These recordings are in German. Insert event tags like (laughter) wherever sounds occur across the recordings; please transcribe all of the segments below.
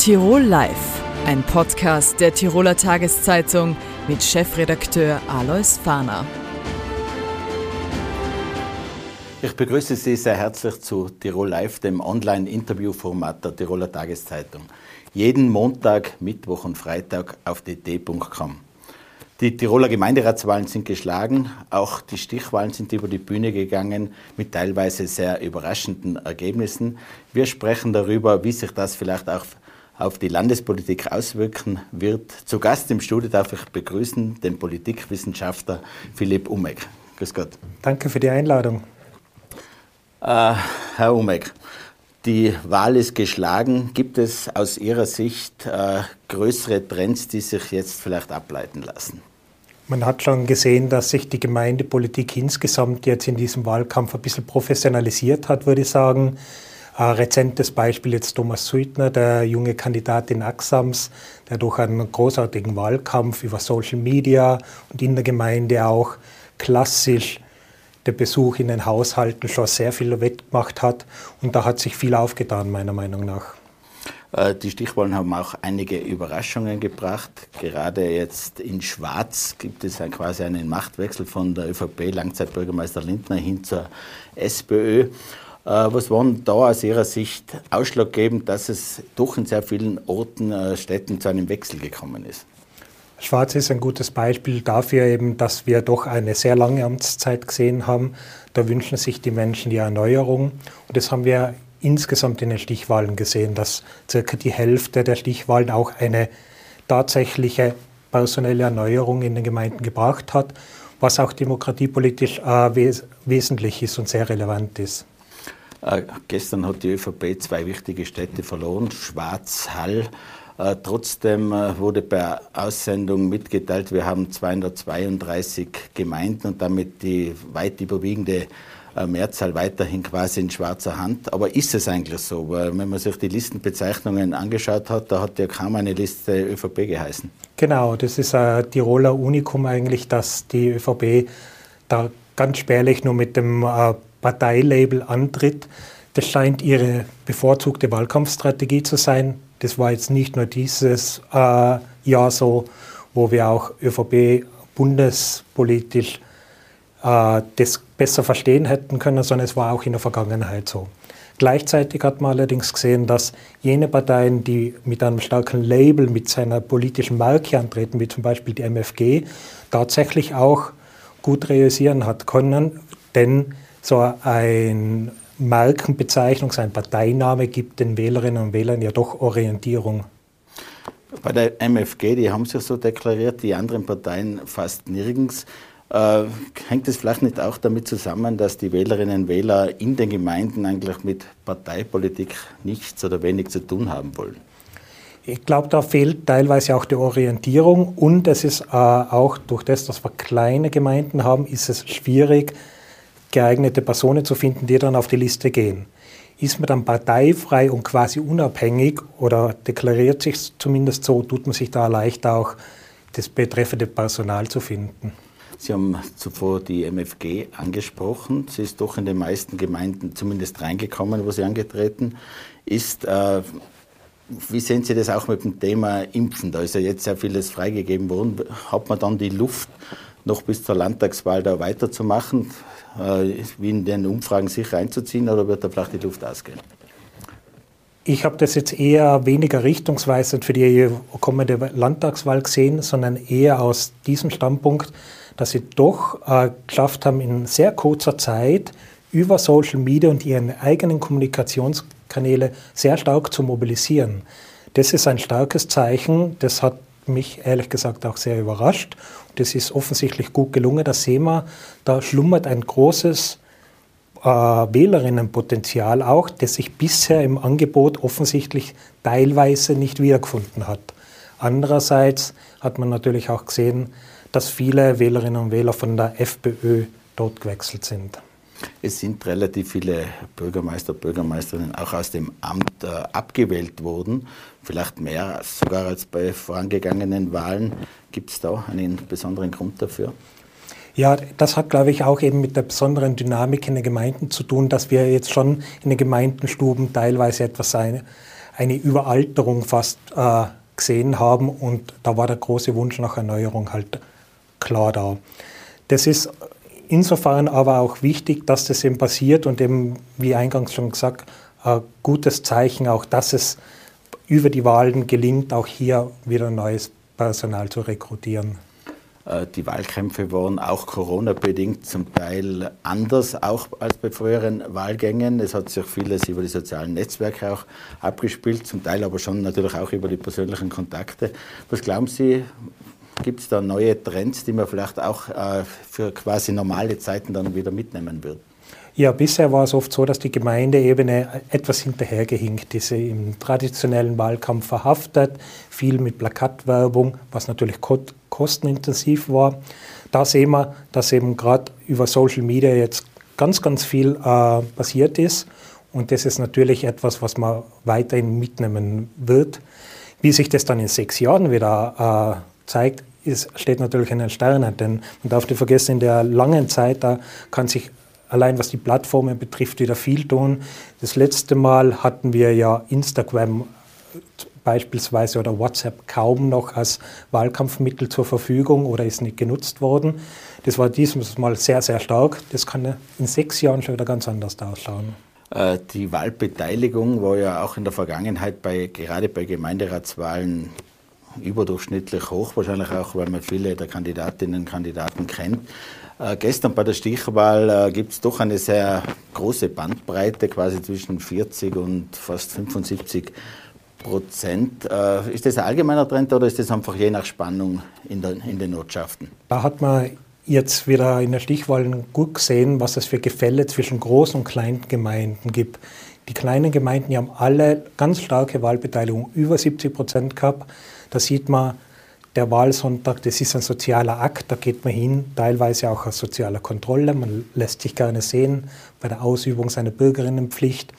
Tirol Live, ein Podcast der Tiroler Tageszeitung mit Chefredakteur Alois Fahner. Ich begrüße Sie sehr herzlich zu Tirol Live, dem Online-Interviewformat der Tiroler Tageszeitung. Jeden Montag, Mittwoch und Freitag auf dt.com. Die Tiroler Gemeinderatswahlen sind geschlagen, auch die Stichwahlen sind über die Bühne gegangen mit teilweise sehr überraschenden Ergebnissen. Wir sprechen darüber, wie sich das vielleicht auch auf die Landespolitik auswirken wird. Zu Gast im Studio darf ich begrüßen den Politikwissenschaftler Philipp Umek. Grüß Gott. Danke für die Einladung. Äh, Herr Umek, die Wahl ist geschlagen. Gibt es aus Ihrer Sicht äh, größere Trends, die sich jetzt vielleicht ableiten lassen? Man hat schon gesehen, dass sich die Gemeindepolitik insgesamt jetzt in diesem Wahlkampf ein bisschen professionalisiert hat, würde ich sagen. Ein rezentes Beispiel jetzt Thomas Suitner, der junge Kandidat in Axams, der durch einen großartigen Wahlkampf über Social Media und in der Gemeinde auch klassisch der Besuch in den Haushalten schon sehr viel wettgemacht hat. Und da hat sich viel aufgetan, meiner Meinung nach. Äh, die Stichwahlen haben auch einige Überraschungen gebracht. Gerade jetzt in Schwarz gibt es quasi einen Machtwechsel von der ÖVP, Langzeitbürgermeister Lindner, hin zur SPÖ. Äh, was waren da aus Ihrer Sicht ausschlaggebend, dass es doch in sehr vielen Orten, äh, Städten zu einem Wechsel gekommen ist? Schwarz ist ein gutes Beispiel dafür eben, dass wir doch eine sehr lange Amtszeit gesehen haben. Da wünschen sich die Menschen die Erneuerung. Und das haben wir insgesamt in den Stichwahlen gesehen, dass circa die Hälfte der Stichwahlen auch eine tatsächliche personelle Erneuerung in den Gemeinden gebracht hat, was auch demokratiepolitisch äh, wes wesentlich ist und sehr relevant ist. Äh, gestern hat die ÖVP zwei wichtige Städte verloren, Schwarz-Hall. Äh, trotzdem äh, wurde per Aussendung mitgeteilt, wir haben 232 Gemeinden und damit die weit überwiegende Mehrzahl weiterhin quasi in schwarzer Hand. Aber ist es eigentlich so? Weil wenn man sich die Listenbezeichnungen angeschaut hat, da hat ja kaum eine Liste ÖVP geheißen. Genau, das ist ein Tiroler Unikum eigentlich, dass die ÖVP da ganz spärlich nur mit dem äh, Parteilabel antritt. Das scheint ihre bevorzugte Wahlkampfstrategie zu sein. Das war jetzt nicht nur dieses äh, Jahr so, wo wir auch ÖVP bundespolitisch äh, das besser verstehen hätten können, sondern es war auch in der Vergangenheit so. Gleichzeitig hat man allerdings gesehen, dass jene Parteien, die mit einem starken Label, mit seiner politischen Marke antreten, wie zum Beispiel die MFG, tatsächlich auch gut realisieren hat können, denn so ein Markenbezeichnung, sein Parteiname gibt den Wählerinnen und Wählern ja doch Orientierung. Bei der MFG, die haben sich so deklariert, die anderen Parteien fast nirgends. Äh, hängt es vielleicht nicht auch damit zusammen, dass die Wählerinnen und Wähler in den Gemeinden eigentlich mit Parteipolitik nichts oder wenig zu tun haben wollen? Ich glaube, da fehlt teilweise auch die Orientierung und es ist äh, auch durch das, dass wir kleine Gemeinden haben, ist es schwierig, geeignete Personen zu finden, die dann auf die Liste gehen. Ist man dann parteifrei und quasi unabhängig oder deklariert sich zumindest so, tut man sich da leicht auch das betreffende Personal zu finden. Sie haben zuvor die MFG angesprochen. Sie ist doch in den meisten Gemeinden zumindest reingekommen, wo sie angetreten ist. Äh, wie sehen Sie das auch mit dem Thema Impfen? Da ist ja jetzt sehr vieles freigegeben worden. Hat man dann die Luft, noch bis zur Landtagswahl da weiterzumachen, äh, wie in den Umfragen sicher einzuziehen, oder wird da vielleicht die Luft ausgehen? Ich habe das jetzt eher weniger richtungsweisend für die kommende Landtagswahl gesehen, sondern eher aus diesem Standpunkt, dass sie doch äh, geschafft haben, in sehr kurzer Zeit über Social Media und ihren eigenen Kommunikationskanäle sehr stark zu mobilisieren. Das ist ein starkes Zeichen. Das hat mich ehrlich gesagt auch sehr überrascht. Das ist offensichtlich gut gelungen. Da sehen wir, da schlummert ein großes äh, Wählerinnenpotenzial auch, das sich bisher im Angebot offensichtlich teilweise nicht wiedergefunden hat. Andererseits hat man natürlich auch gesehen, dass viele Wählerinnen und Wähler von der FPÖ dort gewechselt sind. Es sind relativ viele Bürgermeister, Bürgermeisterinnen auch aus dem Amt äh, abgewählt worden, vielleicht mehr sogar als bei vorangegangenen Wahlen. Gibt es da einen besonderen Grund dafür? Ja, das hat, glaube ich, auch eben mit der besonderen Dynamik in den Gemeinden zu tun, dass wir jetzt schon in den Gemeindenstuben teilweise etwas eine, eine Überalterung fast äh, gesehen haben und da war der große Wunsch nach Erneuerung halt klar da. Das ist insofern aber auch wichtig, dass das eben passiert und eben, wie eingangs schon gesagt, ein gutes Zeichen auch, dass es über die Wahlen gelingt, auch hier wieder neues Personal zu rekrutieren. Äh, die Wahlkämpfe waren auch Corona-bedingt zum Teil anders, auch als bei früheren Wahlgängen. Es hat sich vieles über die sozialen Netzwerke auch abgespielt, zum Teil aber schon natürlich auch über die persönlichen Kontakte. Was glauben Sie, gibt es da neue Trends, die man vielleicht auch äh, für quasi normale Zeiten dann wieder mitnehmen wird? Ja, bisher war es oft so, dass die Gemeindeebene etwas hinterhergehinkt ist, im traditionellen Wahlkampf verhaftet, viel mit Plakatwerbung, was natürlich kostenintensiv war. Da sehen wir, dass eben gerade über Social Media jetzt ganz, ganz viel äh, passiert ist. Und das ist natürlich etwas, was man weiterhin mitnehmen wird. Wie sich das dann in sechs Jahren wieder äh, zeigt, ist, steht natürlich in den Sternen. Denn man darf nicht vergessen, in der langen Zeit, da kann sich allein was die Plattformen betrifft, wieder viel tun. Das letzte Mal hatten wir ja Instagram beispielsweise oder WhatsApp kaum noch als Wahlkampfmittel zur Verfügung oder ist nicht genutzt worden. Das war dieses Mal sehr, sehr stark. Das kann in sechs Jahren schon wieder ganz anders ausschauen. Äh, die Wahlbeteiligung war ja auch in der Vergangenheit bei, gerade bei Gemeinderatswahlen überdurchschnittlich hoch, wahrscheinlich auch, weil man viele der Kandidatinnen und Kandidaten kennt. Äh, gestern bei der Stichwahl äh, gibt es doch eine sehr große Bandbreite, quasi zwischen 40 und fast 75 Prozent. Äh, ist das ein allgemeiner Trend oder ist das einfach je nach Spannung in, der, in den Ortschaften? Da hat man jetzt wieder in der Stichwahl gut gesehen, was es für Gefälle zwischen großen und kleinen Gemeinden gibt. Die kleinen Gemeinden die haben alle ganz starke Wahlbeteiligung, über 70 Prozent gehabt. Da sieht man, der Wahlsonntag, das ist ein sozialer Akt, da geht man hin, teilweise auch aus sozialer Kontrolle. Man lässt sich gerne sehen bei der Ausübung seiner Bürgerinnenpflicht.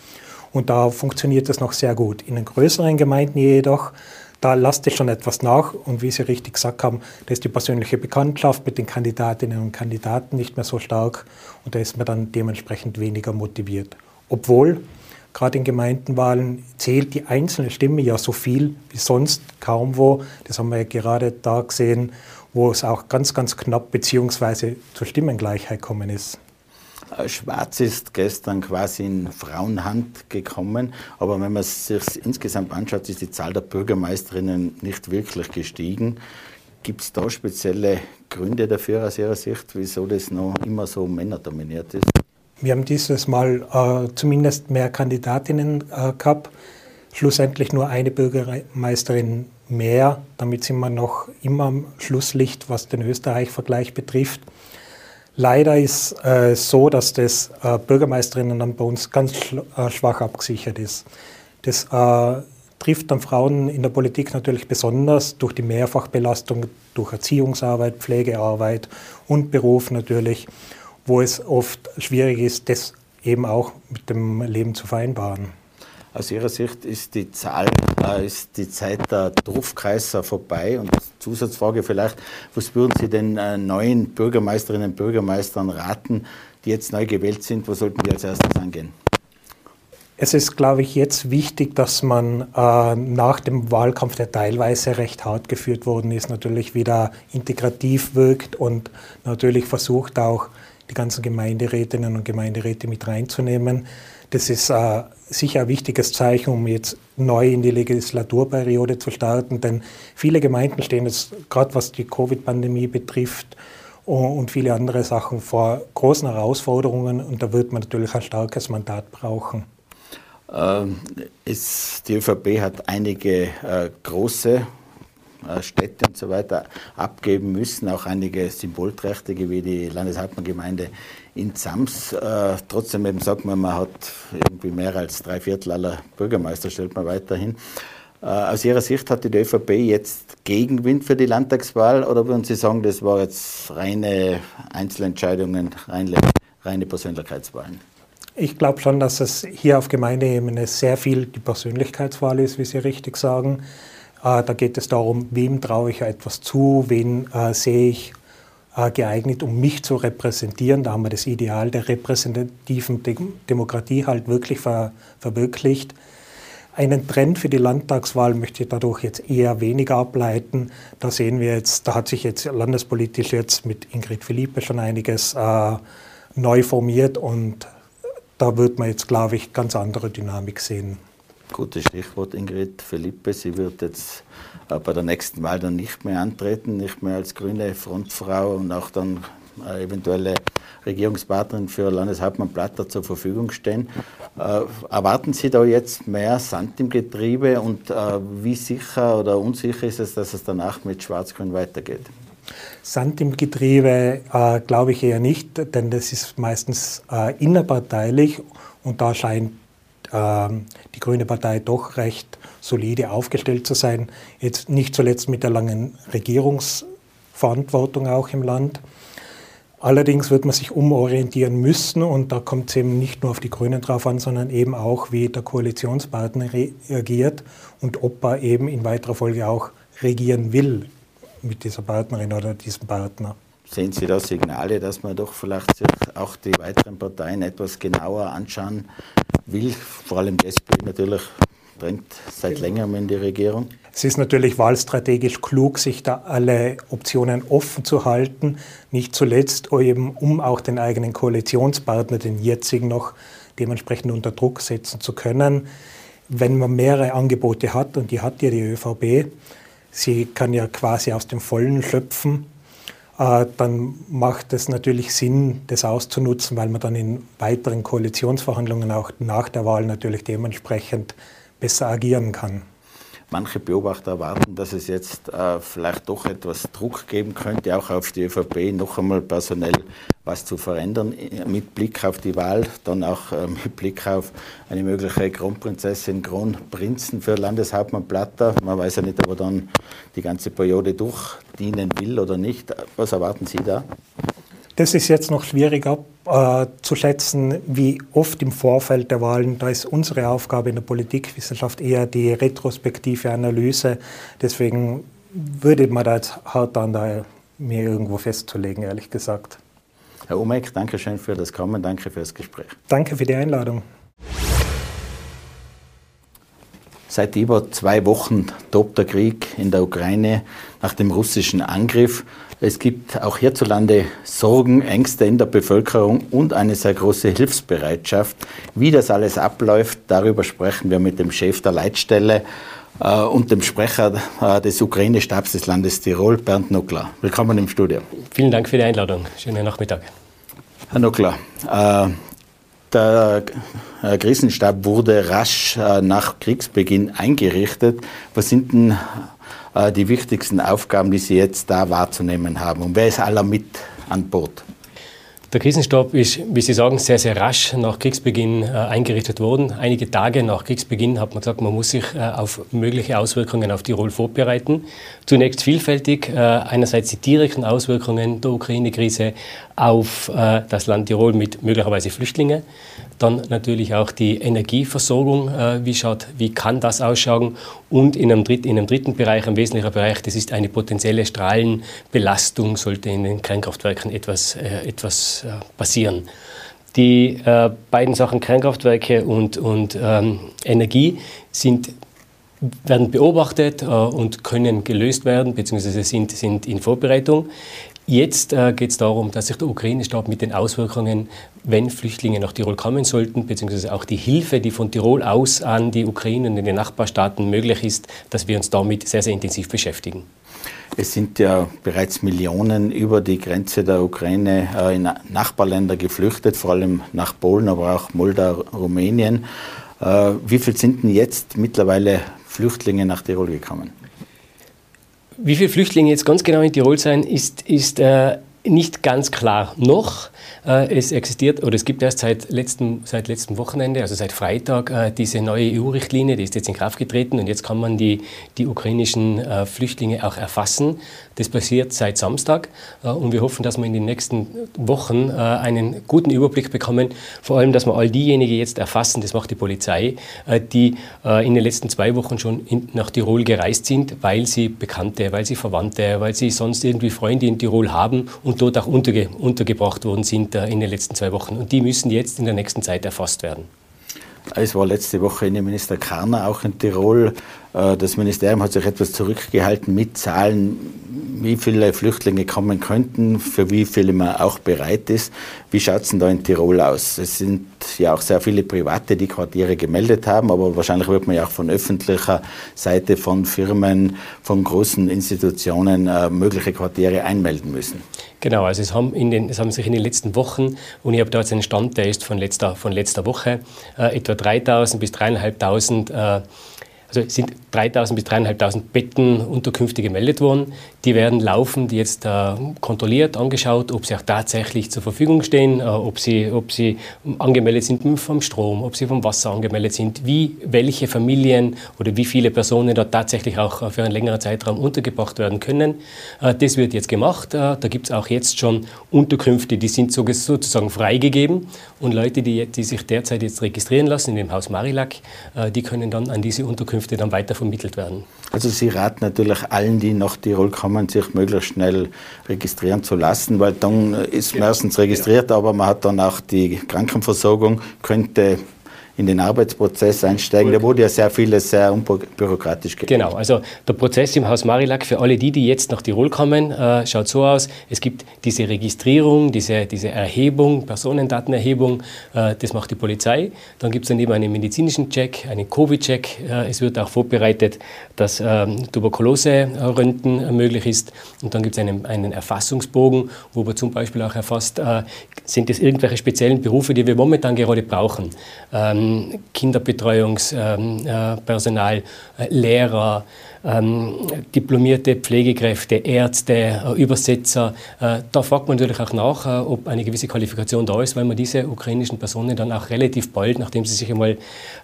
Und da funktioniert das noch sehr gut. In den größeren Gemeinden jedoch, da lasst es schon etwas nach. Und wie Sie richtig gesagt haben, da ist die persönliche Bekanntschaft mit den Kandidatinnen und Kandidaten nicht mehr so stark. Und da ist man dann dementsprechend weniger motiviert. Obwohl Gerade in Gemeindenwahlen zählt die einzelne Stimme ja so viel wie sonst kaum wo. Das haben wir ja gerade da gesehen, wo es auch ganz, ganz knapp beziehungsweise zur Stimmengleichheit gekommen ist. Äh, Schwarz ist gestern quasi in Frauenhand gekommen, aber wenn man es sich insgesamt anschaut, ist die Zahl der Bürgermeisterinnen nicht wirklich gestiegen. Gibt es da spezielle Gründe dafür aus Ihrer Sicht, wieso das noch immer so männerdominiert ist? Wir haben dieses Mal äh, zumindest mehr Kandidatinnen äh, gehabt, schlussendlich nur eine Bürgermeisterin mehr. Damit sind wir noch immer am Schlusslicht, was den Österreich-Vergleich betrifft. Leider ist es äh, so, dass das äh, Bürgermeisterinnen dann bei uns ganz äh, schwach abgesichert ist. Das äh, trifft dann Frauen in der Politik natürlich besonders durch die Mehrfachbelastung, durch Erziehungsarbeit, Pflegearbeit und Beruf natürlich wo es oft schwierig ist, das eben auch mit dem Leben zu vereinbaren. Aus Ihrer Sicht ist die Zahl, äh, ist die Zeit der Dorfkreiser vorbei? Und Zusatzfrage vielleicht, was würden Sie den äh, neuen Bürgermeisterinnen und Bürgermeistern raten, die jetzt neu gewählt sind? Wo sollten die als erstes angehen? Es ist, glaube ich, jetzt wichtig, dass man äh, nach dem Wahlkampf, der teilweise recht hart geführt worden ist, natürlich wieder integrativ wirkt und natürlich versucht auch die ganzen Gemeinderätinnen und Gemeinderäte mit reinzunehmen. Das ist äh, sicher ein wichtiges Zeichen, um jetzt neu in die Legislaturperiode zu starten, denn viele Gemeinden stehen jetzt, gerade was die Covid-Pandemie betrifft, und viele andere Sachen vor großen Herausforderungen und da wird man natürlich ein starkes Mandat brauchen. Ähm, ist, die ÖVP hat einige äh, große Städte und so weiter abgeben müssen, auch einige Symbolträchtige wie die Landeshauptmanngemeinde in Zams. Äh, trotzdem eben sagt man, man hat irgendwie mehr als drei Viertel aller Bürgermeister, stellt man weiterhin. Äh, aus Ihrer Sicht hatte die ÖVP jetzt Gegenwind für die Landtagswahl oder würden Sie sagen, das war jetzt reine Einzelentscheidungen, reine, reine Persönlichkeitswahlen? Ich glaube schon, dass es hier auf Gemeindeebene sehr viel die Persönlichkeitswahl ist, wie Sie richtig sagen. Äh, da geht es darum, wem traue ich etwas zu, wen äh, sehe ich äh, geeignet, um mich zu repräsentieren. Da haben wir das Ideal der repräsentativen Demokratie halt wirklich ver verwirklicht. Einen Trend für die Landtagswahl möchte ich dadurch jetzt eher weniger ableiten. Da sehen wir jetzt, da hat sich jetzt landespolitisch jetzt mit Ingrid Philippe schon einiges äh, neu formiert und da wird man jetzt, glaube ich, ganz andere Dynamik sehen. Gutes Stichwort, Ingrid Philippe. Sie wird jetzt bei der nächsten Wahl dann nicht mehr antreten, nicht mehr als grüne Frontfrau und auch dann eventuelle Regierungspartnerin für Landeshauptmann Platter zur Verfügung stehen. Äh, erwarten Sie da jetzt mehr Sand im Getriebe und äh, wie sicher oder unsicher ist es, dass es danach mit Schwarz-Grün weitergeht? Sand im Getriebe äh, glaube ich eher nicht, denn das ist meistens äh, innerparteilich und da scheint die Grüne Partei doch recht solide aufgestellt zu sein. Jetzt nicht zuletzt mit der langen Regierungsverantwortung auch im Land. Allerdings wird man sich umorientieren müssen und da kommt es eben nicht nur auf die Grünen drauf an, sondern eben auch, wie der Koalitionspartner reagiert und ob er eben in weiterer Folge auch regieren will mit dieser Partnerin oder diesem Partner. Sehen Sie da Signale, dass man doch vielleicht auch die weiteren Parteien etwas genauer anschauen will? Vor allem die SP natürlich drängt seit genau. längerem in die Regierung. Es ist natürlich wahlstrategisch klug, sich da alle Optionen offen zu halten, nicht zuletzt eben, um auch den eigenen Koalitionspartner, den jetzigen noch, dementsprechend unter Druck setzen zu können. Wenn man mehrere Angebote hat, und die hat ja die ÖVP, sie kann ja quasi aus dem Vollen schöpfen, dann macht es natürlich Sinn, das auszunutzen, weil man dann in weiteren Koalitionsverhandlungen auch nach der Wahl natürlich dementsprechend besser agieren kann. Manche Beobachter erwarten, dass es jetzt äh, vielleicht doch etwas Druck geben könnte, auch auf die ÖVP, noch einmal personell was zu verändern, mit Blick auf die Wahl, dann auch äh, mit Blick auf eine mögliche Kronprinzessin, Kronprinzen für Landeshauptmann Platter. Man weiß ja nicht, ob er dann die ganze Periode durchdienen will oder nicht. Was erwarten Sie da? Das ist jetzt noch schwieriger äh, zu schätzen, wie oft im Vorfeld der Wahlen. Da ist unsere Aufgabe in der Politikwissenschaft eher die retrospektive Analyse. Deswegen würde man da jetzt hart an, da mir irgendwo festzulegen, ehrlich gesagt. Herr Umek, danke schön für das Kommen, danke für das Gespräch. Danke für die Einladung. Seit über zwei Wochen tobt der Krieg in der Ukraine nach dem russischen Angriff. Es gibt auch hierzulande Sorgen, Ängste in der Bevölkerung und eine sehr große Hilfsbereitschaft. Wie das alles abläuft, darüber sprechen wir mit dem Chef der Leitstelle äh, und dem Sprecher äh, des Ukraine-Stabs des Landes Tirol, Bernd Nuckler. Willkommen im Studio. Vielen Dank für die Einladung. Schönen Nachmittag. Herr Nuckler, äh, der äh, Krisenstab wurde rasch äh, nach Kriegsbeginn eingerichtet. Was sind denn äh, die wichtigsten Aufgaben, die Sie jetzt da wahrzunehmen haben? Und wer ist aller mit an Bord? Der Krisenstab ist, wie Sie sagen, sehr, sehr rasch nach Kriegsbeginn äh, eingerichtet worden. Einige Tage nach Kriegsbeginn hat man gesagt, man muss sich äh, auf mögliche Auswirkungen auf Tirol vorbereiten. Zunächst vielfältig, äh, einerseits die direkten Auswirkungen der Ukraine-Krise auf äh, das Land Tirol mit möglicherweise Flüchtlingen. Dann natürlich auch die Energieversorgung, äh, wie, schaut, wie kann das ausschauen. Und in einem, dritt, in einem dritten Bereich, ein wesentlicher Bereich, das ist eine potenzielle Strahlenbelastung, sollte in den Kernkraftwerken etwas, äh, etwas äh, passieren. Die äh, beiden Sachen Kernkraftwerke und, und ähm, Energie sind werden beobachtet äh, und können gelöst werden, beziehungsweise sind, sind in Vorbereitung. Jetzt äh, geht es darum, dass sich der Ukraine-Stab mit den Auswirkungen, wenn Flüchtlinge nach Tirol kommen sollten, beziehungsweise auch die Hilfe, die von Tirol aus an die Ukraine und in den Nachbarstaaten möglich ist, dass wir uns damit sehr, sehr intensiv beschäftigen. Es sind ja bereits Millionen über die Grenze der Ukraine äh, in Nachbarländer geflüchtet, vor allem nach Polen, aber auch Moldau, Rumänien. Äh, wie viel sind denn jetzt mittlerweile Flüchtlinge nach Tirol gekommen? Wie viele Flüchtlinge jetzt ganz genau in Tirol sein, ist, ist äh, nicht ganz klar noch. Äh, es existiert oder es gibt erst seit letztem, seit letztem Wochenende, also seit Freitag, äh, diese neue EU-Richtlinie, die ist jetzt in Kraft getreten und jetzt kann man die, die ukrainischen äh, Flüchtlinge auch erfassen. Das passiert seit Samstag und wir hoffen, dass wir in den nächsten Wochen einen guten Überblick bekommen. Vor allem, dass wir all diejenigen jetzt erfassen, das macht die Polizei, die in den letzten zwei Wochen schon nach Tirol gereist sind, weil sie Bekannte, weil sie Verwandte, weil sie sonst irgendwie Freunde in Tirol haben und dort auch unterge untergebracht worden sind in den letzten zwei Wochen. Und die müssen jetzt in der nächsten Zeit erfasst werden. Es war letzte Woche Innenminister Karner auch in Tirol. Äh, das Ministerium hat sich etwas zurückgehalten mit Zahlen, wie viele Flüchtlinge kommen könnten, für wie viele man auch bereit ist. Wie schaut es denn da in Tirol aus? Es sind ja auch sehr viele Private, die Quartiere gemeldet haben, aber wahrscheinlich wird man ja auch von öffentlicher Seite, von Firmen, von großen Institutionen äh, mögliche Quartiere einmelden müssen. Genau, also es haben, den, es haben sich in den letzten Wochen, und ich habe da jetzt einen Stand, der ist von letzter, von letzter Woche, äh, etwa 3.000 bis 3.500 äh, also es sind 3.000 bis 3.500 Betten Unterkünfte gemeldet worden. Die werden laufend jetzt äh, kontrolliert, angeschaut, ob sie auch tatsächlich zur Verfügung stehen, äh, ob, sie, ob sie angemeldet sind vom Strom, ob sie vom Wasser angemeldet sind, wie welche Familien oder wie viele Personen dort tatsächlich auch äh, für einen längeren Zeitraum untergebracht werden können. Äh, das wird jetzt gemacht. Äh, da gibt es auch jetzt schon Unterkünfte, die sind sozusagen freigegeben und Leute, die, die sich derzeit jetzt registrieren lassen in dem Haus Marilac, äh, die können dann an diese Unterkünfte dann weiter vermittelt werden. Also Sie raten natürlich allen, die nach Tirol kommen, sich möglichst schnell registrieren zu lassen, weil dann ist man erstens registriert, aber man hat dann auch die Krankenversorgung, könnte in den Arbeitsprozess einsteigen. Da wurde ja sehr vieles sehr unbürokratisch gemacht. Genau, also der Prozess im Haus Marilac für alle die, die jetzt nach Tirol kommen, äh, schaut so aus. Es gibt diese Registrierung, diese, diese Erhebung, Personendatenerhebung, äh, das macht die Polizei. Dann gibt es daneben einen medizinischen Check, einen Covid-Check. Äh, es wird auch vorbereitet, dass ähm, Tuberkulose-Röntgen möglich ist. Und dann gibt es einen, einen Erfassungsbogen, wo man zum Beispiel auch erfasst, äh, sind es irgendwelche speziellen Berufe, die wir momentan gerade brauchen. Ähm, Kinderbetreuungspersonal, äh, Lehrer, ähm, diplomierte Pflegekräfte, Ärzte, äh, Übersetzer. Äh, da fragt man natürlich auch nach, äh, ob eine gewisse Qualifikation da ist, weil man diese ukrainischen Personen dann auch relativ bald, nachdem sie sich einmal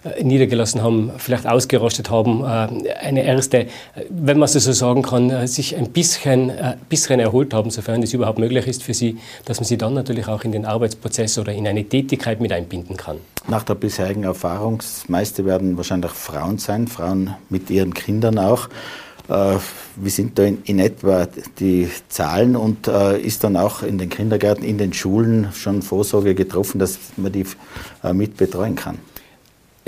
äh, niedergelassen haben, vielleicht ausgerostet haben, äh, eine erste, wenn man so sagen kann, sich ein bisschen, bisschen erholt haben, sofern das überhaupt möglich ist für sie, dass man sie dann natürlich auch in den Arbeitsprozess oder in eine Tätigkeit mit einbinden kann. Nach der bisherigen Erfahrung, das meiste werden wahrscheinlich Frauen sein, Frauen mit ihren Kindern auch. Äh, wie sind da in, in, etwa die Zahlen und äh, ist dann auch in den Kindergärten, in den Schulen schon Vorsorge getroffen, dass man die äh, mit betreuen kann?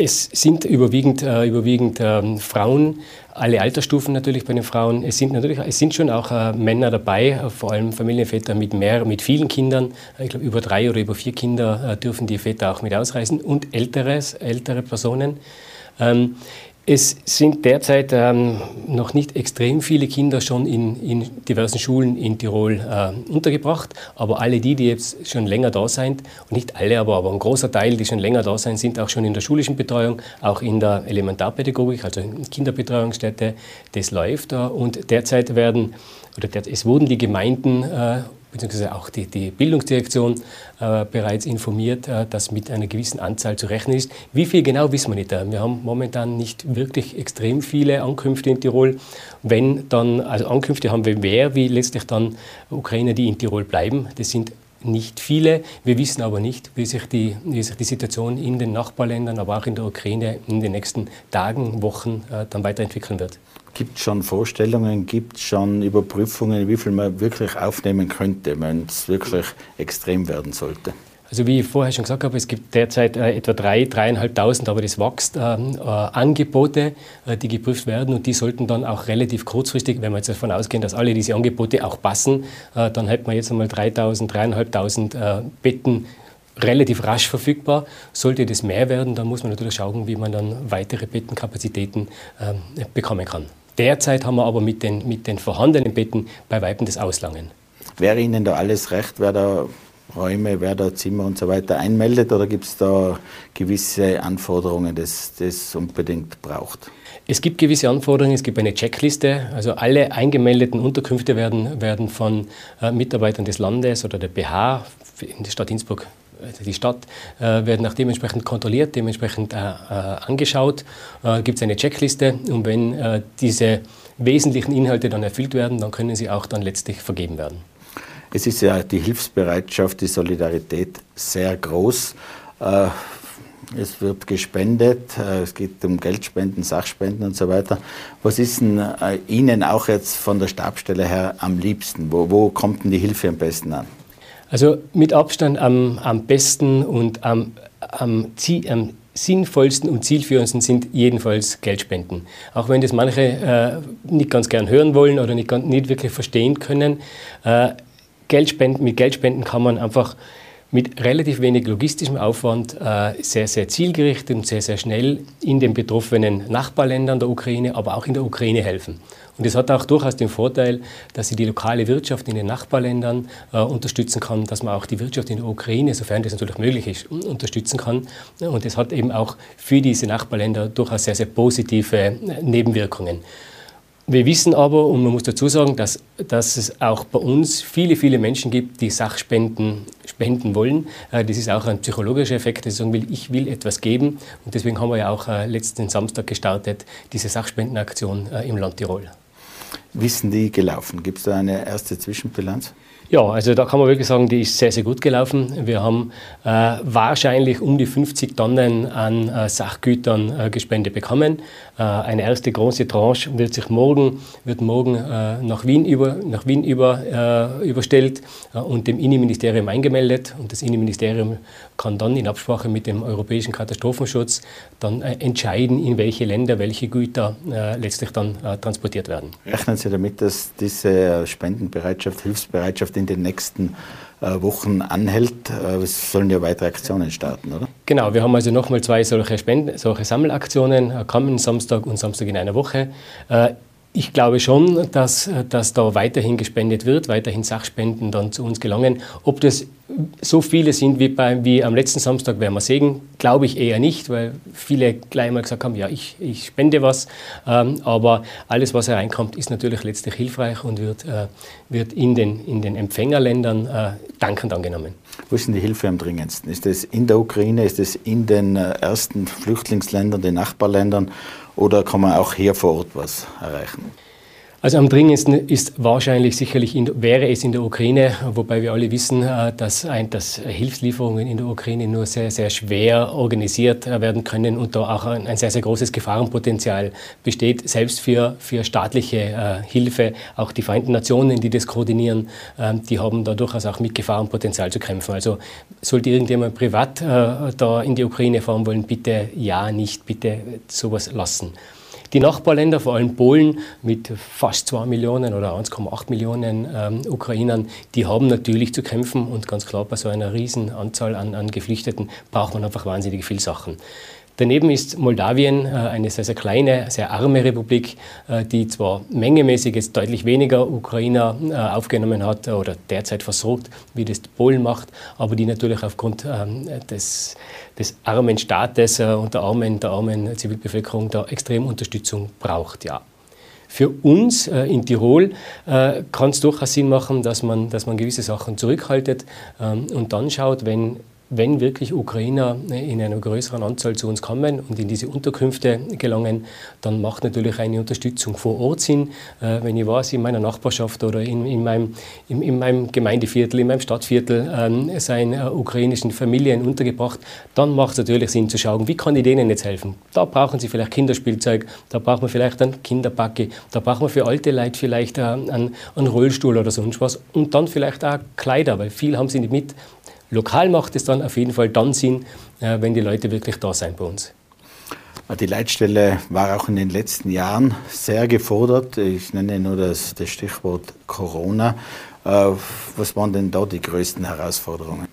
Es sind überwiegend, äh, überwiegend ähm, Frauen, alle Altersstufen natürlich bei den Frauen. Es sind natürlich, es sind schon auch äh, Männer dabei, äh, vor allem Familienväter mit mehr, mit vielen Kindern. Äh, ich glaube, über drei oder über vier Kinder äh, dürfen die Väter auch mit ausreisen und älteres, ältere Personen. Ähm, es sind derzeit ähm, noch nicht extrem viele Kinder schon in, in diversen Schulen in Tirol äh, untergebracht, aber alle die, die jetzt schon länger da sind, und nicht alle, aber, aber ein großer Teil, die schon länger da sind, sind auch schon in der schulischen Betreuung, auch in der Elementarpädagogik, also in Kinderbetreuungsstätte, das läuft. Äh, und derzeit werden, oder der, es wurden die Gemeinden äh, beziehungsweise auch die, die Bildungsdirektion äh, bereits informiert, äh, dass mit einer gewissen Anzahl zu rechnen ist. Wie viel genau wissen wir nicht. Wir haben momentan nicht wirklich extrem viele Ankünfte in Tirol. Wenn dann, also Ankünfte haben wir mehr, wie letztlich dann Ukrainer, die in Tirol bleiben. Das sind nicht viele. Wir wissen aber nicht, wie sich, die, wie sich die Situation in den Nachbarländern, aber auch in der Ukraine in den nächsten Tagen, Wochen äh, dann weiterentwickeln wird. Gibt es schon Vorstellungen, gibt es schon Überprüfungen, wie viel man wirklich aufnehmen könnte, wenn es wirklich extrem werden sollte? Also wie ich vorher schon gesagt habe, es gibt derzeit äh, etwa 3.000, 3.500, aber das wächst, äh, äh, Angebote, äh, die geprüft werden und die sollten dann auch relativ kurzfristig, wenn wir jetzt davon ausgehen, dass alle diese Angebote auch passen, äh, dann hätten wir jetzt einmal 3.000, 3.500 äh, Betten relativ rasch verfügbar. Sollte das mehr werden, dann muss man natürlich schauen, wie man dann weitere Bettenkapazitäten ähm, bekommen kann. Derzeit haben wir aber mit den, mit den vorhandenen Betten bei Weitem das Auslangen. Wäre Ihnen da alles recht, wer da Räume, wer da Zimmer und so weiter einmeldet oder gibt es da gewisse Anforderungen, die das unbedingt braucht? Es gibt gewisse Anforderungen, es gibt eine Checkliste. Also alle eingemeldeten Unterkünfte werden, werden von äh, Mitarbeitern des Landes oder der BH in der Stadt Innsbruck also die Stadt, äh, werden auch dementsprechend kontrolliert, dementsprechend äh, äh angeschaut. Äh, Gibt es eine Checkliste und wenn äh, diese wesentlichen Inhalte dann erfüllt werden, dann können sie auch dann letztlich vergeben werden. Es ist ja die Hilfsbereitschaft, die Solidarität sehr groß. Äh, es wird gespendet, es geht um Geldspenden, Sachspenden und so weiter. Was ist denn Ihnen auch jetzt von der Stabstelle her am liebsten? Wo, wo kommt denn die Hilfe am besten an? Also mit Abstand am, am besten und am, am, am sinnvollsten und zielführendsten sind jedenfalls Geldspenden. Auch wenn das manche äh, nicht ganz gern hören wollen oder nicht, nicht wirklich verstehen können. Äh, Geldspenden, mit Geldspenden kann man einfach mit relativ wenig logistischem Aufwand äh, sehr, sehr zielgerichtet und sehr, sehr schnell in den betroffenen Nachbarländern der Ukraine, aber auch in der Ukraine helfen. Und das hat auch durchaus den Vorteil, dass sie die lokale Wirtschaft in den Nachbarländern äh, unterstützen kann, dass man auch die Wirtschaft in der Ukraine, sofern das natürlich möglich ist, unterstützen kann. Und das hat eben auch für diese Nachbarländer durchaus sehr, sehr positive äh, Nebenwirkungen. Wir wissen aber, und man muss dazu sagen, dass, dass es auch bei uns viele, viele Menschen gibt, die Sachspenden spenden wollen. Äh, das ist auch ein psychologischer Effekt, dass ich sagen will, ich will etwas geben. Und deswegen haben wir ja auch äh, letzten Samstag gestartet, diese Sachspendenaktion äh, im Land Tirol. Wie sind die gelaufen? Gibt es da eine erste Zwischenbilanz? Ja, also da kann man wirklich sagen, die ist sehr, sehr gut gelaufen. Wir haben äh, wahrscheinlich um die 50 Tonnen an äh, Sachgütern äh, gespendet bekommen. Äh, eine erste große Tranche wird sich morgen, wird morgen äh, nach Wien, über, nach Wien über, äh, überstellt und dem Innenministerium eingemeldet. Und das Innenministerium kann dann in Absprache mit dem Europäischen Katastrophenschutz dann entscheiden, in welche Länder welche Güter letztlich dann transportiert werden. Rechnen Sie damit, dass diese Spendenbereitschaft, Hilfsbereitschaft in den nächsten äh, Wochen anhält. Äh, es sollen ja weitere Aktionen starten, oder? Genau, wir haben also nochmal zwei solche, Spenden, solche Sammelaktionen, äh, kommenden Samstag und Samstag in einer Woche. Ich glaube schon, dass, dass da weiterhin gespendet wird, weiterhin Sachspenden dann zu uns gelangen. Ob das so viele sind wie, bei, wie am letzten Samstag, werden wir sehen, glaube ich eher nicht, weil viele gleich mal gesagt haben, ja, ich, ich spende was. Ähm, aber alles, was hereinkommt, ist natürlich letztlich hilfreich und wird, äh, wird in, den, in den Empfängerländern äh, dankend angenommen. Wo ist denn die Hilfe am dringendsten? Ist das in der Ukraine, ist das in den äh, ersten Flüchtlingsländern, den Nachbarländern oder kann man auch hier vor Ort was erreichen? Also am dringendsten ist wahrscheinlich sicherlich in, wäre es in der Ukraine, wobei wir alle wissen, äh, dass, ein, dass Hilfslieferungen in der Ukraine nur sehr, sehr schwer organisiert äh, werden können und da auch ein, sehr, sehr großes Gefahrenpotenzial besteht, selbst für, für staatliche äh, Hilfe. Auch die Vereinten Nationen, die das koordinieren, die haben da durchaus auch mit Gefahrenpotenzial zu kämpfen. Also sollte irgendjemand privat da in die Ukraine fahren wollen, bitte ja, nicht, bitte sowas lassen. Die Nachbarländer, vor allem Polen mit fast 2 Millionen oder 1,8 Millionen ähm, Ukrainern, die haben natürlich zu kämpfen und ganz klar bei so einer riesen Anzahl an, an Geflüchteten braucht man einfach wahnsinnig viele Sachen. Daneben ist Moldawien äh, eine sehr, sehr kleine, sehr arme Republik, äh, die zwar mengemäßig jetzt deutlich weniger Ukrainer äh, aufgenommen hat oder derzeit versorgt, wie das Polen macht, aber die natürlich aufgrund ähm, des, des armen Staates und der armen, der armen Zivilbevölkerung da extrem Unterstützung braucht. Ja. Für uns äh, in Tirol äh, kann es durchaus Sinn machen, dass man, dass man gewisse Sachen zurückhaltet ähm, und dann schaut, wenn wenn wirklich Ukrainer in einer größeren Anzahl zu uns kommen und in diese Unterkünfte gelangen, dann macht natürlich eine Unterstützung vor Ort Sinn. Äh, wenn ich weiß, in meiner Nachbarschaft oder in, in, meinem, in, in meinem Gemeindeviertel, in meinem Stadtviertel ähm, seien äh, ukrainischen Familien untergebracht, dann macht es natürlich Sinn zu schauen, wie kann ich denen jetzt helfen. Da brauchen sie vielleicht Kinderspielzeug, da braucht man vielleicht einen Kinderbacke, da braucht man für alte Leute vielleicht äh, einen, einen Rollstuhl oder sonst was und dann vielleicht auch Kleider, weil viel haben sie nicht mit. Lokal macht es dann auf jeden Fall dann Sinn, äh, wenn die Leute wirklich da sind bei uns. Die Leitstelle war auch in den letzten Jahren sehr gefordert. Ich nenne nur das, das Stichwort Corona. Äh, was waren denn da die größten Herausforderungen?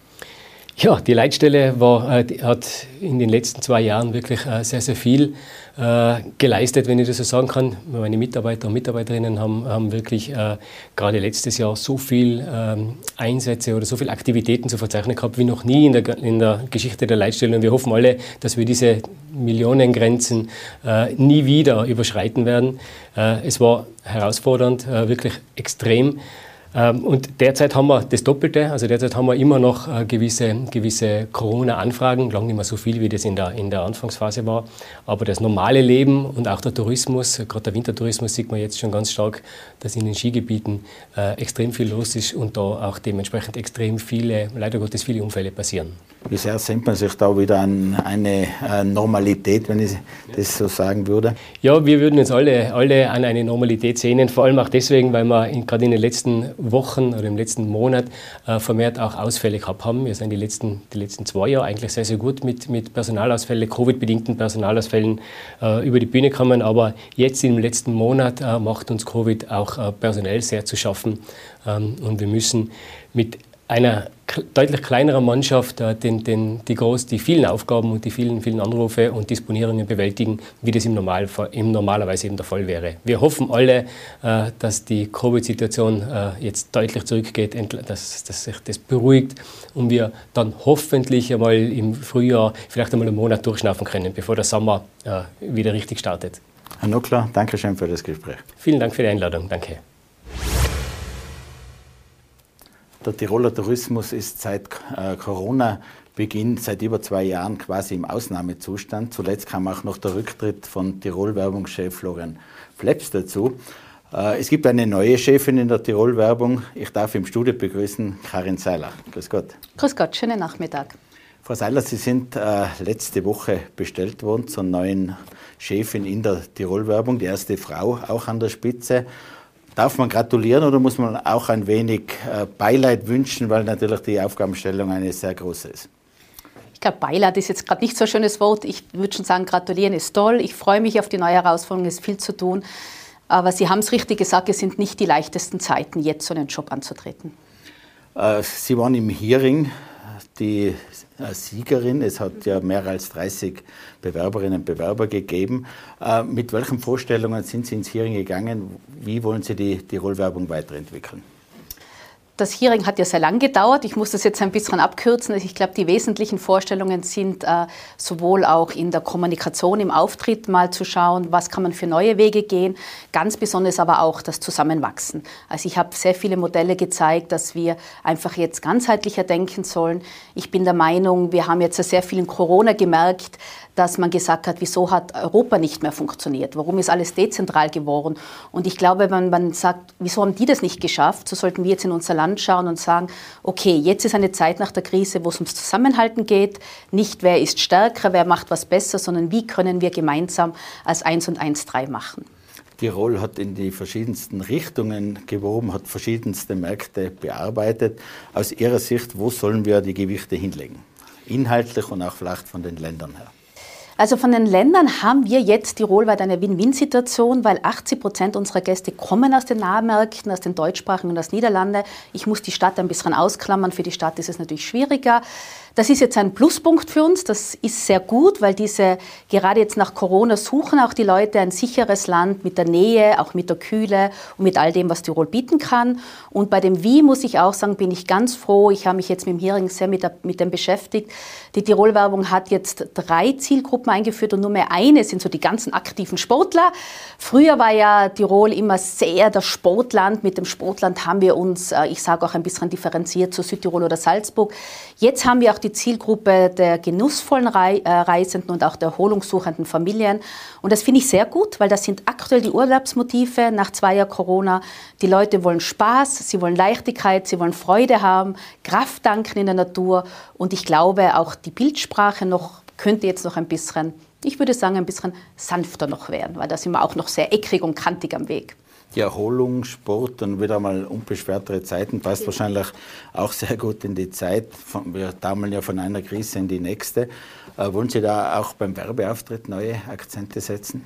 Ja, die Leitstelle war, äh, hat in den letzten zwei Jahren wirklich äh, sehr, sehr viel äh, geleistet, wenn ich das so sagen kann. Meine Mitarbeiter und Mitarbeiterinnen haben, haben wirklich äh, gerade letztes Jahr so viel ähm, Einsätze oder so viele Aktivitäten zu verzeichnen gehabt wie noch nie in der, in der Geschichte der Leitstelle. Und wir hoffen alle, dass wir diese Millionengrenzen nie wieder überschreiten werden. Es war herausfordernd, wirklich extrem. Ähm, und derzeit haben wir das Doppelte, also derzeit haben wir immer noch äh, gewisse, gewisse Corona-Anfragen, lang nicht mehr so viel, wie das in der, in der Anfangsphase war. Aber das normale Leben und auch der Tourismus, gerade der Wintertourismus sieht man jetzt schon ganz stark, dass in den Skigebieten äh, extrem viel los ist und da auch dementsprechend extrem viele, leider Gottes viele Unfälle passieren. Wie sehr sehnt man sich da wieder an eine äh, Normalität, wenn ich das so sagen würde? Ja, wir würden uns alle, alle an eine Normalität sehnen, vor allem auch deswegen, weil wir gerade in den letzten Wochen oder im letzten Monat äh, vermehrt auch Ausfälle gehabt haben. Wir sind die letzten, die letzten zwei Jahre eigentlich sehr, sehr gut mit, mit Personalausfällen, Covid-bedingten Personalausfällen äh, über die Bühne gekommen. Aber jetzt im letzten Monat äh, macht uns Covid auch äh, personell sehr zu schaffen. Ähm, und wir müssen mit einer deutlich kleineren Mannschaft äh, den, den, die, groß, die vielen Aufgaben und die vielen, vielen Anrufe und Disponierungen bewältigen, wie das im, Normal, im normalerweise eben der Fall wäre. Wir hoffen alle, äh, dass die Covid-Situation äh, jetzt deutlich zurückgeht, dass, dass sich das beruhigt und wir dann hoffentlich einmal im Frühjahr vielleicht einmal einen Monat durchschnaufen können, bevor der Sommer wieder richtig startet. Herr Nuckler, danke schön für das Gespräch. Vielen Dank für die Einladung. Danke. Der Tiroler Tourismus ist seit äh, Corona-Beginn, seit über zwei Jahren quasi im Ausnahmezustand. Zuletzt kam auch noch der Rücktritt von Tirol-Werbungschef Florian Fleps dazu. Äh, es gibt eine neue Chefin in der Tirol-Werbung. Ich darf im Studio begrüßen Karin Seiler. Grüß Gott. Grüß Gott, schönen Nachmittag. Frau Seiler, Sie sind äh, letzte Woche bestellt worden zur neuen Chefin in der Tirol-Werbung, die erste Frau auch an der Spitze. Darf man gratulieren oder muss man auch ein wenig äh, Beileid wünschen, weil natürlich die Aufgabenstellung eine sehr große ist? Ich glaube, Beileid ist jetzt gerade nicht so ein schönes Wort. Ich würde schon sagen, gratulieren ist toll. Ich freue mich auf die neue Herausforderung, es ist viel zu tun. Aber Sie haben es richtig gesagt, es sind nicht die leichtesten Zeiten, jetzt so einen Job anzutreten. Äh, Sie waren im Hearing die äh, Siegerin. Es hat ja mehr als 30 Bewerberinnen und Bewerber gegeben. Äh, mit welchen Vorstellungen sind Sie ins Hearing gegangen? Wie wollen Sie die, die Rollwerbung weiterentwickeln? Das Hearing hat ja sehr lang gedauert. Ich muss das jetzt ein bisschen abkürzen. Ich glaube, die wesentlichen Vorstellungen sind äh, sowohl auch in der Kommunikation, im Auftritt mal zu schauen, was kann man für neue Wege gehen, ganz besonders aber auch das Zusammenwachsen. Also ich habe sehr viele Modelle gezeigt, dass wir einfach jetzt ganzheitlicher denken sollen. Ich bin der Meinung, wir haben jetzt sehr viel in Corona gemerkt, dass man gesagt hat, wieso hat Europa nicht mehr funktioniert? Warum ist alles dezentral geworden? Und ich glaube, wenn man sagt, wieso haben die das nicht geschafft, so sollten wir jetzt in unser Land schauen und sagen, okay, jetzt ist eine Zeit nach der Krise, wo es ums Zusammenhalten geht, nicht wer ist stärker, wer macht was besser, sondern wie können wir gemeinsam als eins und eins drei machen. Tirol hat in die verschiedensten Richtungen gewoben, hat verschiedenste Märkte bearbeitet. Aus Ihrer Sicht, wo sollen wir die Gewichte hinlegen? Inhaltlich und auch vielleicht von den Ländern her. Also von den Ländern haben wir jetzt tirolweit eine Win-Win-Situation, weil 80 Prozent unserer Gäste kommen aus den Nahmärkten, aus den deutschsprachigen und aus Niederlande. Ich muss die Stadt ein bisschen ausklammern. Für die Stadt ist es natürlich schwieriger. Das ist jetzt ein Pluspunkt für uns. Das ist sehr gut, weil diese, gerade jetzt nach Corona suchen auch die Leute ein sicheres Land mit der Nähe, auch mit der Kühle und mit all dem, was Tirol bieten kann. Und bei dem Wie muss ich auch sagen, bin ich ganz froh. Ich habe mich jetzt mit dem Hearing sehr mit, der, mit dem beschäftigt. Die Tirol-Werbung hat jetzt drei Zielgruppen eingeführt und nur mehr eine sind so die ganzen aktiven Sportler. Früher war ja Tirol immer sehr das Sportland. Mit dem Sportland haben wir uns, äh, ich sage auch ein bisschen differenziert zu Südtirol oder Salzburg. Jetzt haben wir auch die die Zielgruppe der genussvollen äh, Reisenden und auch der erholungssuchenden Familien. Und das finde ich sehr gut, weil das sind aktuell die Urlaubsmotive nach zwei Jahren Corona. Die Leute wollen Spaß, sie wollen Leichtigkeit, sie wollen Freude haben, Kraft danken in der Natur. Und ich glaube, auch die Bildsprache noch könnte jetzt noch ein bisschen, ich würde sagen, ein bisschen sanfter noch werden, weil da sind wir auch noch sehr eckrig und kantig am Weg die Erholung, Sport und wieder mal unbeschwertere Zeiten passt wahrscheinlich auch sehr gut in die Zeit. Wir taumeln ja von einer Krise in die nächste. Äh, wollen Sie da auch beim Werbeauftritt neue Akzente setzen?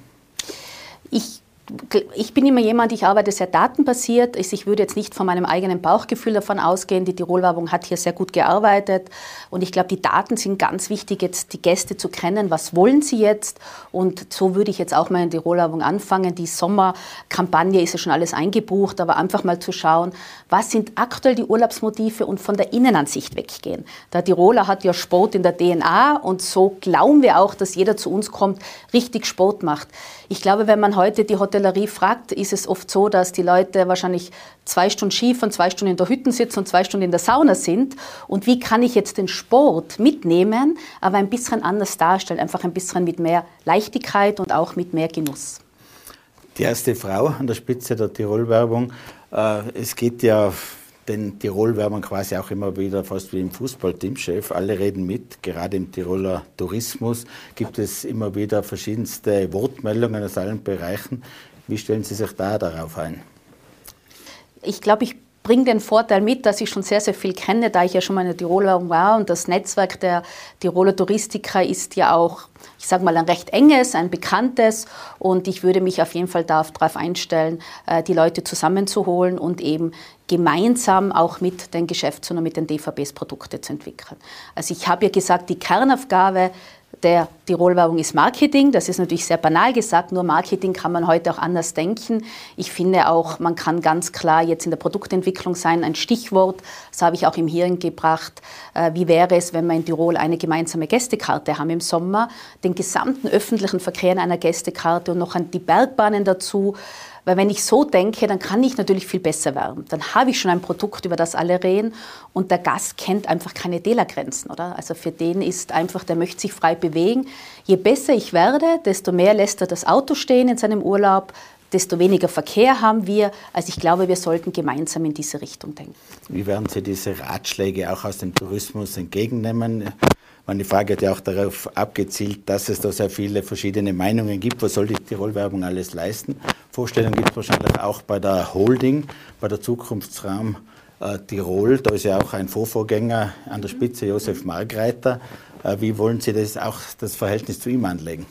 Ich ich bin immer jemand, ich arbeite sehr datenbasiert. Ich würde jetzt nicht von meinem eigenen Bauchgefühl davon ausgehen. Die Tirolwerbung hat hier sehr gut gearbeitet. Und ich glaube, die Daten sind ganz wichtig, jetzt die Gäste zu kennen. Was wollen sie jetzt? Und so würde ich jetzt auch meine Tirolwerbung anfangen. Die Sommerkampagne ist ja schon alles eingebucht, aber einfach mal zu schauen, was sind aktuell die Urlaubsmotive und von der Innenansicht weggehen. Der Tiroler hat ja Sport in der DNA und so glauben wir auch, dass jeder zu uns kommt, richtig Sport macht. Ich glaube, wenn man heute die Hotellerie fragt, ist es oft so, dass die Leute wahrscheinlich zwei Stunden Skifahren, zwei Stunden in der Hütte sitzen und zwei Stunden in der Sauna sind. Und wie kann ich jetzt den Sport mitnehmen, aber ein bisschen anders darstellen, einfach ein bisschen mit mehr Leichtigkeit und auch mit mehr Genuss? Die erste Frau an der Spitze der Tirol-Werbung. Äh, es geht ja den Tirol man quasi auch immer wieder fast wie im Fußballteamchef. Alle reden mit. Gerade im Tiroler Tourismus gibt es immer wieder verschiedenste Wortmeldungen aus allen Bereichen. Wie stellen Sie sich da darauf ein? Ich glaube, ich bringe den Vorteil mit, dass ich schon sehr, sehr viel kenne, da ich ja schon mal in der Tiroler war und das Netzwerk der Tiroler Touristiker ist ja auch, ich sage mal, ein recht enges, ein bekanntes und ich würde mich auf jeden Fall darauf einstellen, äh, die Leute zusammenzuholen und eben gemeinsam auch mit den Geschäftsführern mit den DVBs Produkte zu entwickeln. Also ich habe ja gesagt, die Kernaufgabe der Tirol-Werbung ist Marketing. Das ist natürlich sehr banal gesagt, nur Marketing kann man heute auch anders denken. Ich finde auch, man kann ganz klar jetzt in der Produktentwicklung sein, ein Stichwort, das habe ich auch im Hirn gebracht. Äh, wie wäre es, wenn wir in Tirol eine gemeinsame Gästekarte haben im Sommer, den gesamten öffentlichen Verkehr in einer Gästekarte und noch die Bergbahnen dazu. Weil wenn ich so denke, dann kann ich natürlich viel besser werden. Dann habe ich schon ein Produkt, über das alle reden und der Gast kennt einfach keine Dela-Grenzen, oder? Also für den ist einfach, der möchte sich frei bewegen. Je besser ich werde, desto mehr lässt er das Auto stehen in seinem Urlaub, desto weniger Verkehr haben wir. Also ich glaube, wir sollten gemeinsam in diese Richtung denken. Wie werden Sie diese Ratschläge auch aus dem Tourismus entgegennehmen? Meine Frage hat ja auch darauf abgezielt, dass es da sehr viele verschiedene Meinungen gibt. Was soll die Tirol-Werbung alles leisten? Vorstellungen gibt es wahrscheinlich auch bei der Holding, bei der Zukunftsraum äh, Tirol. Da ist ja auch ein Vorvorgänger an der Spitze, Josef Margreiter. Äh, wie wollen Sie das auch das Verhältnis zu ihm anlegen?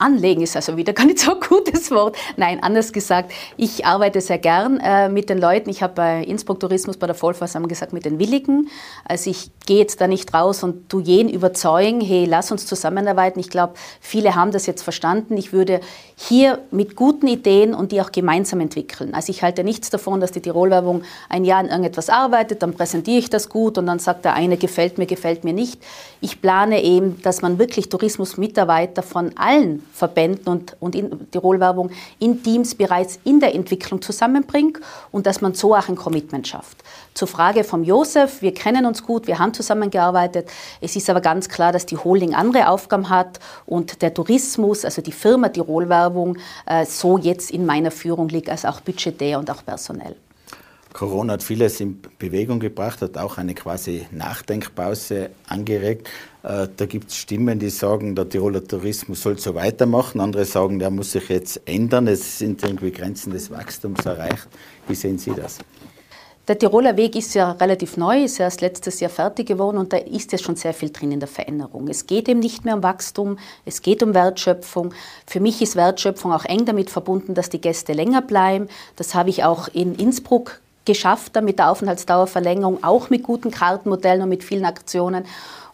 Anlegen ist also wieder gar nicht so ein (laughs) gutes Wort. Nein, anders gesagt, ich arbeite sehr gern äh, mit den Leuten. Ich habe bei Innsbruck Tourismus bei der Vollversammlung gesagt, mit den Willigen. Also ich gehe jetzt da nicht raus und tu jeden überzeugen, hey, lass uns zusammenarbeiten. Ich glaube, viele haben das jetzt verstanden. Ich würde hier mit guten Ideen und die auch gemeinsam entwickeln. Also ich halte nichts davon, dass die Tirolwerbung ein Jahr an irgendetwas arbeitet, dann präsentiere ich das gut und dann sagt der eine, gefällt mir, gefällt mir nicht. Ich plane eben, dass man wirklich Tourismusmitarbeiter von allen Verbänden und, und in Tirolwerbung in Teams bereits in der Entwicklung zusammenbringt und dass man so auch ein Commitment schafft. Zur Frage vom Josef, wir kennen uns gut, wir haben zusammengearbeitet. Es ist aber ganz klar, dass die Holding andere Aufgaben hat und der Tourismus, also die Firma Tirolwerbung, äh, so jetzt in meiner Führung liegt, als auch budgetär und auch personell. Corona hat vieles in Bewegung gebracht, hat auch eine quasi Nachdenkpause angeregt. Äh, da gibt es Stimmen, die sagen, der Tiroler Tourismus soll so weitermachen. Andere sagen, der muss sich jetzt ändern. Es sind irgendwie Grenzen des Wachstums erreicht. Wie sehen Sie das? Der Tiroler Weg ist ja relativ neu, ist erst letztes Jahr fertig geworden und da ist jetzt schon sehr viel drin in der Veränderung. Es geht eben nicht mehr um Wachstum, es geht um Wertschöpfung. Für mich ist Wertschöpfung auch eng damit verbunden, dass die Gäste länger bleiben. Das habe ich auch in Innsbruck geschafft, mit der Aufenthaltsdauerverlängerung, auch mit guten Kartenmodellen und mit vielen Aktionen.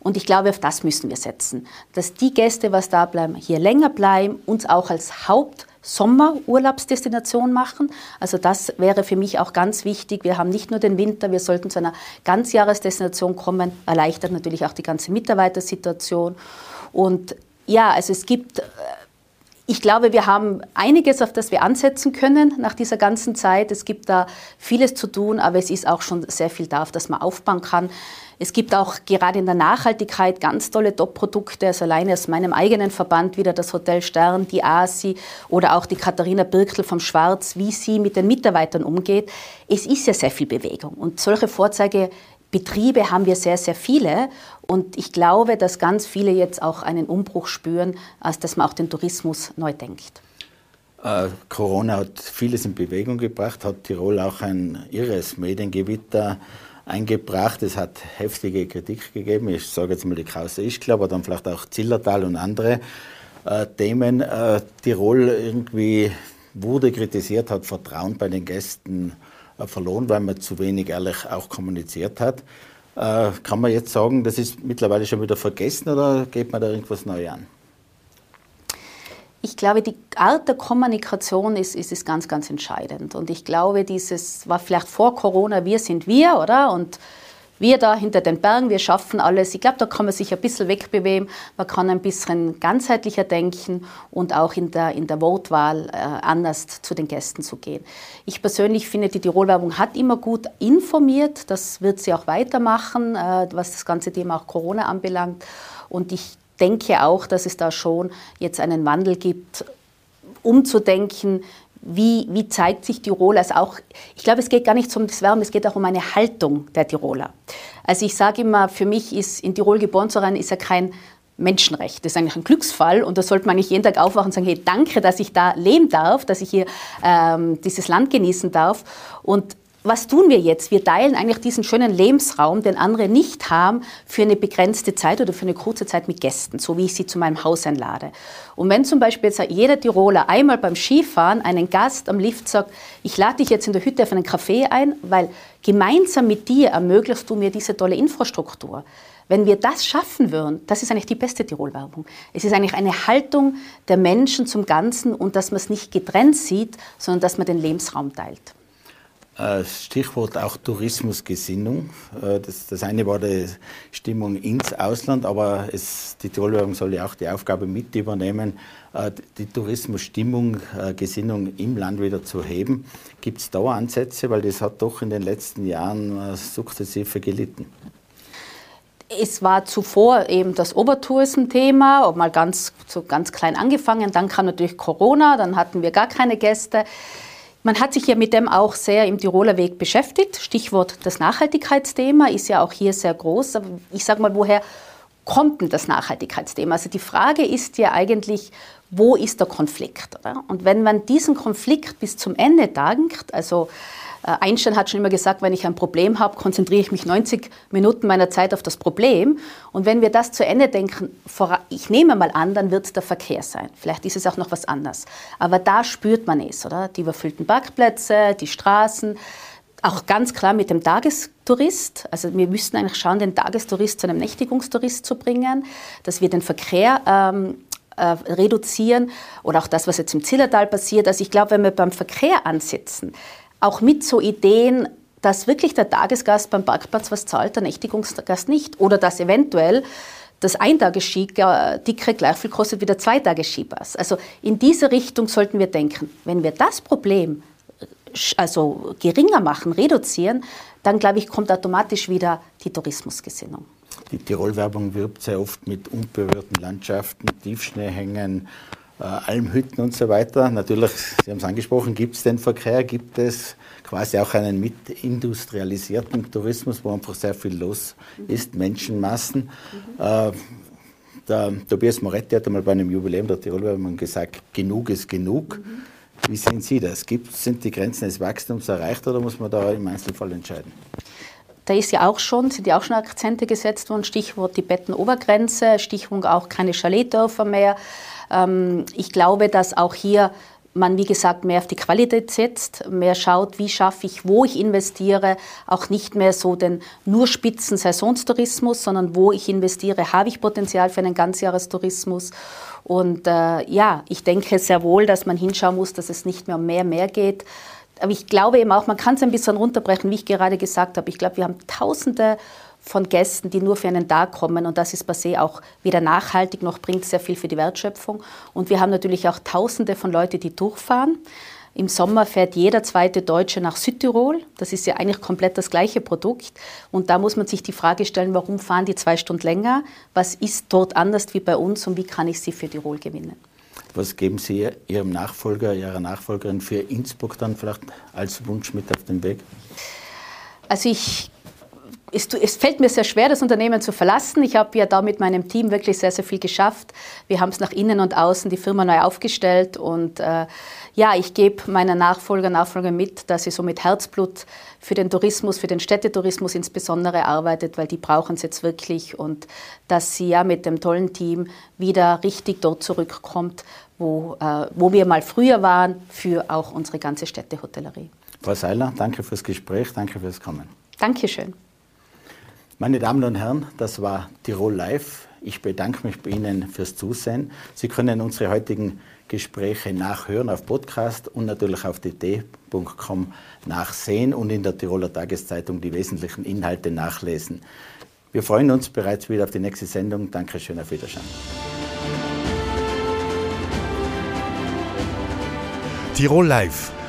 Und ich glaube, auf das müssen wir setzen, dass die Gäste, was da bleiben, hier länger bleiben, uns auch als Haupt Sommerurlaubsdestination machen. Also das wäre für mich auch ganz wichtig. Wir haben nicht nur den Winter, wir sollten zu einer Ganzjahresdestination kommen, erleichtert natürlich auch die ganze Mitarbeitersituation. Und ja, also es gibt, äh, ich glaube, wir haben einiges, auf das wir ansetzen können nach dieser ganzen Zeit. Es gibt da vieles zu tun, aber es ist auch schon sehr viel da, auf das man aufbauen kann. Es gibt auch gerade in der Nachhaltigkeit ganz tolle Top-Produkte, also alleine aus meinem eigenen Verband wieder das Hotel Stern, die ASI oder auch die Katharina Birkel vom Schwarz, wie sie mit den Mitarbeitern umgeht. Es ist ja sehr viel Bewegung und solche Vorzeigebetriebe haben wir sehr, sehr viele. Und ich glaube, dass ganz viele jetzt auch einen Umbruch spüren, als dass man auch den Tourismus neu denkt. Äh, Corona hat vieles in Bewegung gebracht, hat Tirol auch ein irres Mediengewitter eingebracht. Es hat heftige Kritik gegeben. Ich sage jetzt mal die Krause Ischgl, aber dann vielleicht auch Zillertal und andere äh, Themen. Äh, Tirol irgendwie wurde kritisiert, hat Vertrauen bei den Gästen äh, verloren, weil man zu wenig ehrlich auch kommuniziert hat. Äh, kann man jetzt sagen, das ist mittlerweile schon wieder vergessen oder geht man da irgendwas neu an? ich glaube, die Art der Kommunikation ist, ist, ist ganz, ganz entscheidend. Und ich glaube, dieses war vielleicht vor Corona, wir sind wir, oder? Und wir da hinter den Bergen, wir schaffen alles. Ich glaube, da kann man sich ein bisschen wegbewegen. Man kann ein bisschen ganzheitlicher denken und auch in der, in der Wortwahl äh, anders zu den Gästen zu gehen. Ich persönlich finde, die Tirolwerbung hat immer gut informiert. Das wird sie auch weitermachen, äh, was das ganze Thema auch Corona anbelangt. Und ich denke auch, dass es da schon jetzt einen Wandel gibt, umzudenken, wie, wie zeigt sich Tirol als auch, ich glaube, es geht gar nicht um das Wärme, es geht auch um eine Haltung der Tiroler. Also ich sage immer, für mich ist in Tirol geboren zu sein, ist ja kein Menschenrecht. Das ist eigentlich ein Glücksfall und da sollte man nicht jeden Tag aufwachen und sagen, hey, danke, dass ich da leben darf, dass ich hier ähm, dieses Land genießen darf. Und was tun wir jetzt? Wir teilen eigentlich diesen schönen Lebensraum, den andere nicht haben, für eine begrenzte Zeit oder für eine kurze Zeit mit Gästen, so wie ich sie zu meinem Haus einlade. Und wenn zum Beispiel jetzt jeder Tiroler einmal beim Skifahren einen Gast am Lift sagt, ich lade dich jetzt in der Hütte auf einen Kaffee ein, weil gemeinsam mit dir ermöglichst du mir diese tolle Infrastruktur. Wenn wir das schaffen würden, das ist eigentlich die beste Tirol-Werbung. Es ist eigentlich eine Haltung der Menschen zum Ganzen und dass man es nicht getrennt sieht, sondern dass man den Lebensraum teilt. Äh, Stichwort auch Tourismusgesinnung. Äh, das, das, eine war die Stimmung ins Ausland, aber es, die Tirolwerbung soll ja auch die Aufgabe mit übernehmen, äh, die Tourismusstimmung, Gesinnung im Land wieder zu heben. Gibt es da Ansätze, weil das hat doch in den letzten Jahren sukzessive gelitten? Es war zuvor eben das Obertourism-Thema, mal ganz, so ganz klein angefangen. Dann kam natürlich Corona, dann hatten wir gar keine Gäste. Man hat sich ja mit dem auch sehr im Tiroler Weg beschäftigt. Stichwort das Nachhaltigkeitsthema ist ja auch hier sehr groß. Aber ich sage mal, woher kommt denn das Nachhaltigkeitsthema? Also die Frage ist ja eigentlich, wo ist der Konflikt? Oder? Und wenn man diesen Konflikt bis zum Ende dankt, also Einstein hat schon immer gesagt, wenn ich ein Problem habe, konzentriere ich mich 90 Minuten meiner Zeit auf das Problem. Und wenn wir das zu Ende denken, ich nehme mal an, dann wird es der Verkehr sein. Vielleicht ist es auch noch was anderes. Aber da spürt man es, oder? Die überfüllten Parkplätze, die Straßen. Auch ganz klar mit dem Tagestourist. Also wir müssten eigentlich schauen, den Tagestourist zu einem Nächtigungstourist zu bringen, dass wir den Verkehr ähm, äh, reduzieren oder auch das, was jetzt im Zillertal passiert. Also ich glaube, wenn wir beim Verkehr ansetzen, auch mit so Ideen, dass wirklich der Tagesgast beim Parkplatz was zahlt, der Nächtigungsgast nicht. Oder dass eventuell das Eintagesski-Ticket gleich viel kostet wie der Zweitagesskipass. Also in diese Richtung sollten wir denken. Wenn wir das Problem also geringer machen, reduzieren, dann glaube ich, kommt automatisch wieder die Tourismusgesinnung. Die Tirol-Werbung wirbt sehr oft mit unberührten Landschaften, Tiefschneehängen, äh, Almhütten und so weiter. Natürlich, Sie haben es angesprochen, gibt es den Verkehr, gibt es quasi auch einen mitindustrialisierten Tourismus, wo einfach sehr viel los ist, Menschenmassen. Mhm. Äh, der Tobias Moretti hat einmal bei einem Jubiläum der Tirolwerbung gesagt, genug ist genug. Mhm. Wie sehen Sie das? Gibt, sind die Grenzen des Wachstums erreicht oder muss man da im Einzelfall entscheiden? Da ist ja auch schon, sind ja auch schon Akzente gesetzt worden, Stichwort die Bettenobergrenze, Stichwort auch keine Chaletdörfer mehr. Ähm, ich glaube, dass auch hier man, wie gesagt, mehr auf die Qualität setzt, mehr schaut, wie schaffe ich, wo ich investiere, auch nicht mehr so den nur spitzen Saisonstourismus, sondern wo ich investiere, habe ich Potenzial für einen Ganzjahrestourismus. Und äh, ja, ich denke sehr wohl, dass man hinschauen muss, dass es nicht mehr um mehr, mehr geht. Aber ich glaube eben auch, man kann es ein bisschen runterbrechen, wie ich gerade gesagt habe. Ich glaube, wir haben tausende von Gästen, die nur für einen Tag kommen. Und das ist per se auch weder nachhaltig noch bringt sehr viel für die Wertschöpfung. Und wir haben natürlich auch Tausende von Leuten, die durchfahren. Im Sommer fährt jeder zweite Deutsche nach Südtirol. Das ist ja eigentlich komplett das gleiche Produkt. Und da muss man sich die Frage stellen, warum fahren die zwei Stunden länger? Was ist dort anders wie bei uns und wie kann ich sie für Tirol gewinnen? Was geben Sie Ihrem Nachfolger, Ihrer Nachfolgerin für Innsbruck dann vielleicht als Wunsch mit auf den Weg? Also ich es, es, fällt mir sehr schwer, das Unternehmen zu verlassen. Ich habe ja da mit meinem Team wirklich sehr, sehr viel geschafft. Wir haben es nach innen und außen die Firma neu aufgestellt. Und äh, ja, ich gebe meiner Nachfolger, Nachfolger mit, dass sie so mit Herzblut für den Tourismus, für den Städtetourismus insbesondere arbeitet, weil die brauchen es jetzt wirklich. Und dass sie ja mit dem tollen Team wieder richtig dort zurückkommt, wo, äh, wo wir mal früher waren, für auch unsere ganze Städtehotellerie. Frau Seiler, danke fürs Gespräch, danke fürs Kommen. Dankeschön. Meine Damen und Herren, das war Tirol Live. Ich bedanke mich bei Ihnen fürs Zusehen. Sie können unsere heutigen Gespräche nachhören auf Podcast und natürlich auf dt.com nachsehen und in der Tiroler Tageszeitung die wesentlichen Inhalte nachlesen. Wir freuen uns bereits wieder auf die nächste Sendung. Dankeschön, auf Wiedersehen. Tirol Live,